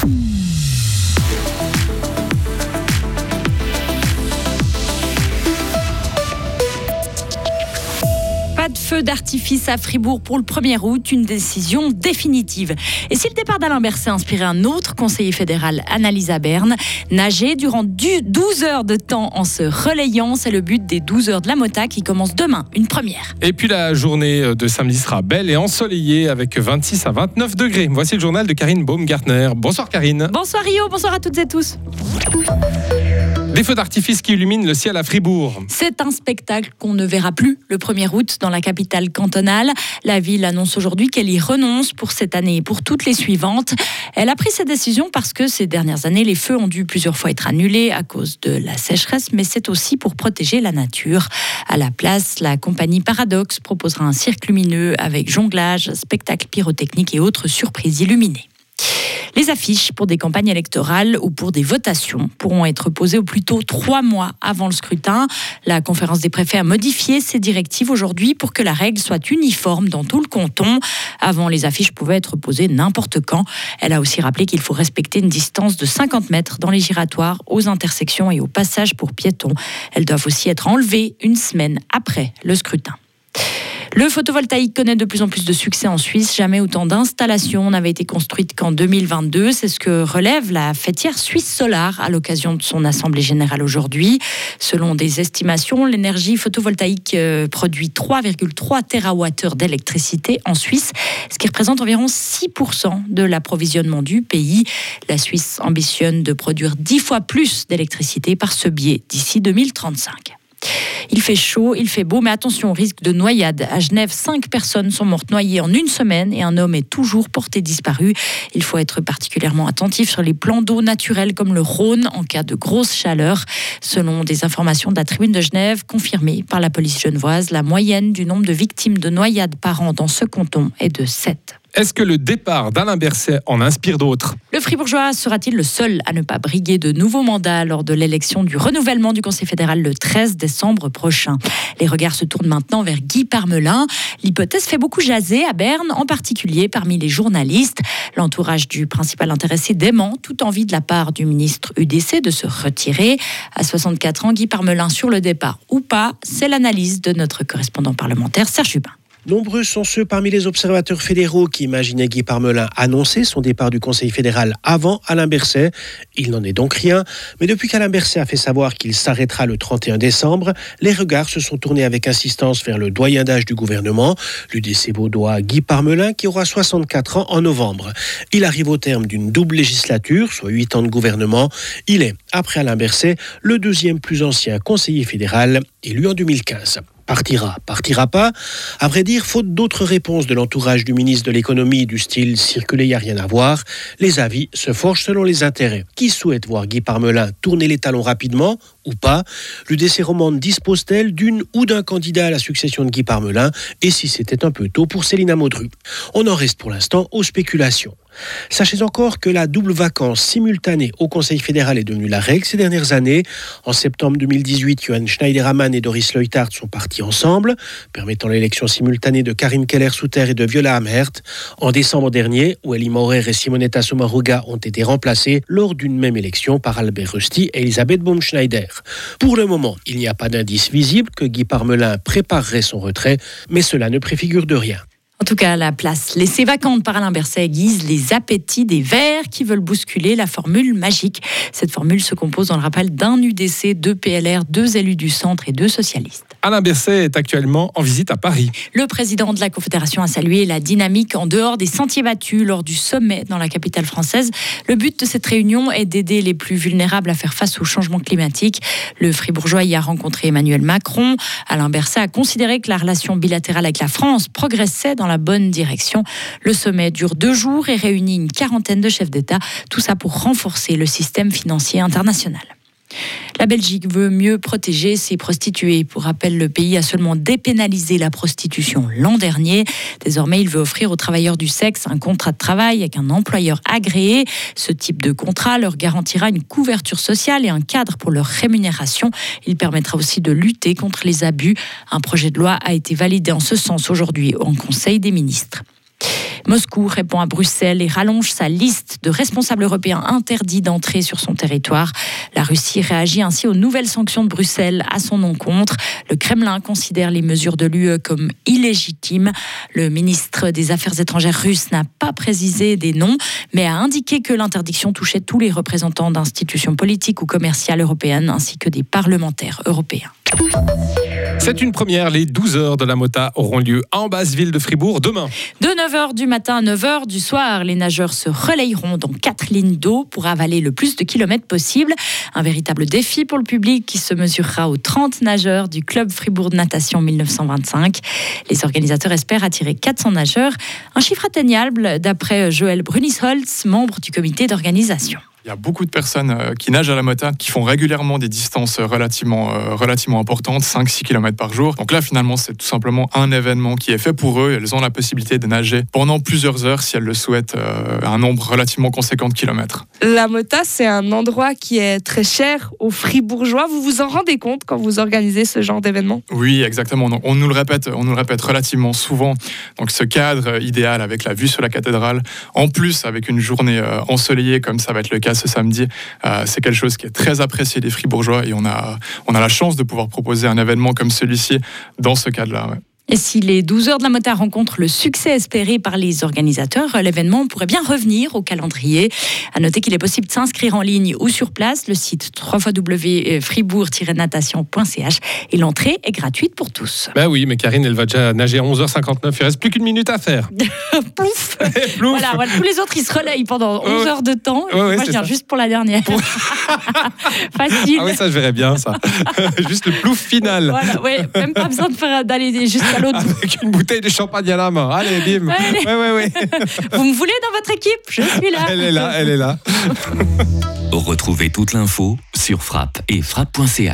Pas feu d'artifice à Fribourg pour le 1er août, une décision définitive. Et si le départ d'Alain Berset a inspiré un autre conseiller fédéral, Annalisa Berne, nager durant 12 heures de temps en se relayant, c'est le but des 12 heures de la Mota qui commence demain, une première. Et puis la journée de samedi sera belle et ensoleillée avec 26 à 29 degrés. Voici le journal de Karine Baumgartner. Bonsoir Karine. Bonsoir Rio, bonsoir à toutes et tous. Des feux d'artifice qui illuminent le ciel à Fribourg. C'est un spectacle qu'on ne verra plus le 1er août dans la capitale cantonale. La ville annonce aujourd'hui qu'elle y renonce pour cette année et pour toutes les suivantes. Elle a pris cette décision parce que ces dernières années, les feux ont dû plusieurs fois être annulés à cause de la sécheresse, mais c'est aussi pour protéger la nature. À la place, la compagnie Paradox proposera un cirque lumineux avec jonglage, spectacle pyrotechnique et autres surprises illuminées. Les affiches pour des campagnes électorales ou pour des votations pourront être posées au plus tôt trois mois avant le scrutin. La conférence des préfets a modifié ses directives aujourd'hui pour que la règle soit uniforme dans tout le canton. Avant, les affiches pouvaient être posées n'importe quand. Elle a aussi rappelé qu'il faut respecter une distance de 50 mètres dans les giratoires, aux intersections et aux passages pour piétons. Elles doivent aussi être enlevées une semaine après le scrutin. Le photovoltaïque connaît de plus en plus de succès en Suisse. Jamais autant d'installations n'avaient été construites qu'en 2022. C'est ce que relève la fêtière Suisse Solar à l'occasion de son assemblée générale aujourd'hui. Selon des estimations, l'énergie photovoltaïque euh, produit 3,3 TWh d'électricité en Suisse, ce qui représente environ 6% de l'approvisionnement du pays. La Suisse ambitionne de produire 10 fois plus d'électricité par ce biais d'ici 2035. Il fait chaud, il fait beau, mais attention au risque de noyade. À Genève, cinq personnes sont mortes noyées en une semaine et un homme est toujours porté disparu. Il faut être particulièrement attentif sur les plans d'eau naturels comme le Rhône en cas de grosse chaleur. Selon des informations de la tribune de Genève confirmées par la police genevoise, la moyenne du nombre de victimes de noyade par an dans ce canton est de 7. Est-ce que le départ d'Alain Berset en inspire d'autres? Le Fribourgeois sera-t-il le seul à ne pas briguer de nouveaux mandats lors de l'élection du renouvellement du Conseil fédéral le 13 décembre prochain? Les regards se tournent maintenant vers Guy Parmelin. L'hypothèse fait beaucoup jaser à Berne, en particulier parmi les journalistes. L'entourage du principal intéressé dément toute envie de la part du ministre UDC de se retirer. À 64 ans, Guy Parmelin sur le départ ou pas, c'est l'analyse de notre correspondant parlementaire Serge Hubin. Nombreux sont ceux parmi les observateurs fédéraux qui imaginaient Guy Parmelin annoncer son départ du Conseil fédéral avant Alain Berset. Il n'en est donc rien, mais depuis qu'Alain Berset a fait savoir qu'il s'arrêtera le 31 décembre, les regards se sont tournés avec insistance vers le doyen d'âge du gouvernement, l'UDC Vaudois Guy Parmelin, qui aura 64 ans en novembre. Il arrive au terme d'une double législature, soit 8 ans de gouvernement. Il est, après Alain Berset, le deuxième plus ancien conseiller fédéral, élu en 2015 partira, partira pas. À vrai dire, faute d'autres réponses de l'entourage du ministre de l'économie du style circuler, il n'y a rien à voir, les avis se forgent selon les intérêts. Qui souhaite voir Guy Parmelin tourner les talons rapidement ou pas? L'UDC romande dispose-t-elle d'une ou d'un candidat à la succession de Guy Parmelin? Et si c'était un peu tôt pour Célina Maudru On en reste pour l'instant aux spéculations. Sachez encore que la double vacance simultanée au Conseil fédéral est devenue la règle ces dernières années. En septembre 2018, Johan Schneiderman et Doris Leutart sont partis ensemble, permettant l'élection simultanée de Karim Keller-Souter et de Viola Amhert. En décembre dernier, Welly Maurer et Simonetta Sommaruga ont été remplacés lors d'une même élection par Albert Rusty et Elisabeth Baumschneider. Pour le moment, il n'y a pas d'indice visible que Guy Parmelin préparerait son retrait, mais cela ne préfigure de rien. En tout cas, la place laissée vacante par Alain Berset aiguise les appétits des Verts qui veulent bousculer la formule magique. Cette formule se compose, dans le rappel, d'un UDC, deux PLR, deux élus du centre et deux socialistes. Alain Berset est actuellement en visite à Paris. Le président de la Confédération a salué la dynamique en dehors des sentiers battus lors du sommet dans la capitale française. Le but de cette réunion est d'aider les plus vulnérables à faire face au changement climatique. Le Fribourgeois y a rencontré Emmanuel Macron. Alain Berset a considéré que la relation bilatérale avec la France progressait dans la bonne direction. Le sommet dure deux jours et réunit une quarantaine de chefs d'État, tout ça pour renforcer le système financier international. La Belgique veut mieux protéger ses prostituées. Pour rappel, le pays a seulement dépénalisé la prostitution l'an dernier. Désormais, il veut offrir aux travailleurs du sexe un contrat de travail avec un employeur agréé. Ce type de contrat leur garantira une couverture sociale et un cadre pour leur rémunération. Il permettra aussi de lutter contre les abus. Un projet de loi a été validé en ce sens aujourd'hui en Conseil des ministres. Moscou répond à Bruxelles et rallonge sa liste de responsables européens interdits d'entrer sur son territoire. La Russie réagit ainsi aux nouvelles sanctions de Bruxelles à son encontre. Le Kremlin considère les mesures de l'UE comme illégitimes. Le ministre des Affaires étrangères russe n'a pas précisé des noms, mais a indiqué que l'interdiction touchait tous les représentants d'institutions politiques ou commerciales européennes ainsi que des parlementaires européens. C'est une première. Les 12 heures de la Mota auront lieu en basse ville de Fribourg demain. De 9h du matin à 9h du soir, les nageurs se relayeront dans quatre lignes d'eau pour avaler le plus de kilomètres possible. Un véritable défi pour le public qui se mesurera aux 30 nageurs du club Fribourg de natation 1925. Les organisateurs espèrent attirer 400 nageurs, un chiffre atteignable d'après Joël Brunisholz, membre du comité d'organisation. Il y a beaucoup de personnes euh, qui nagent à la mota, qui font régulièrement des distances euh, relativement, euh, relativement importantes, 5-6 km par jour. Donc là, finalement, c'est tout simplement un événement qui est fait pour eux. Elles ont la possibilité de nager pendant plusieurs heures, si elles le souhaitent, un nombre relativement conséquent de kilomètres. La mota, c'est un endroit qui est très cher aux fribourgeois. Vous vous en rendez compte quand vous organisez ce genre d'événement? Oui, exactement. Donc, on nous le répète, on nous le répète relativement souvent. Donc ce cadre idéal avec la vue sur la cathédrale, en plus avec une journée ensoleillée comme ça va être le cas ce samedi. Euh, c'est quelque chose qui est très apprécié des Fribourgeois et on a, la chance de pouvoir proposer un événement comme celui-ci dans ce cadre-là. Si les 12 heures de la motard rencontrent le succès espéré par les organisateurs, l'événement pourrait bien revenir au calendrier. À noter qu'il est possible de s'inscrire en ligne ou sur place, le site www.fribourg-natation.ch et l'entrée est gratuite pour tous. Ben oui, mais Karine, elle va déjà nager à 11h59, il reste plus qu'une minute à faire. Plouf, Voilà, tous les autres ils se relayent pendant 11 heures de temps. moi je viens juste pour la dernière. Facile. Ah oui, ça je verrais bien ça. juste le plouf final. Voilà, ouais, même pas besoin d'aller jusqu'à avec une bouteille de champagne à la main. Allez, bim. Ouais, ouais, ouais. Vous me voulez dans votre équipe? Je suis là. Elle est là, elle est là. Retrouvez toute l'info sur frappe et frappe.ch.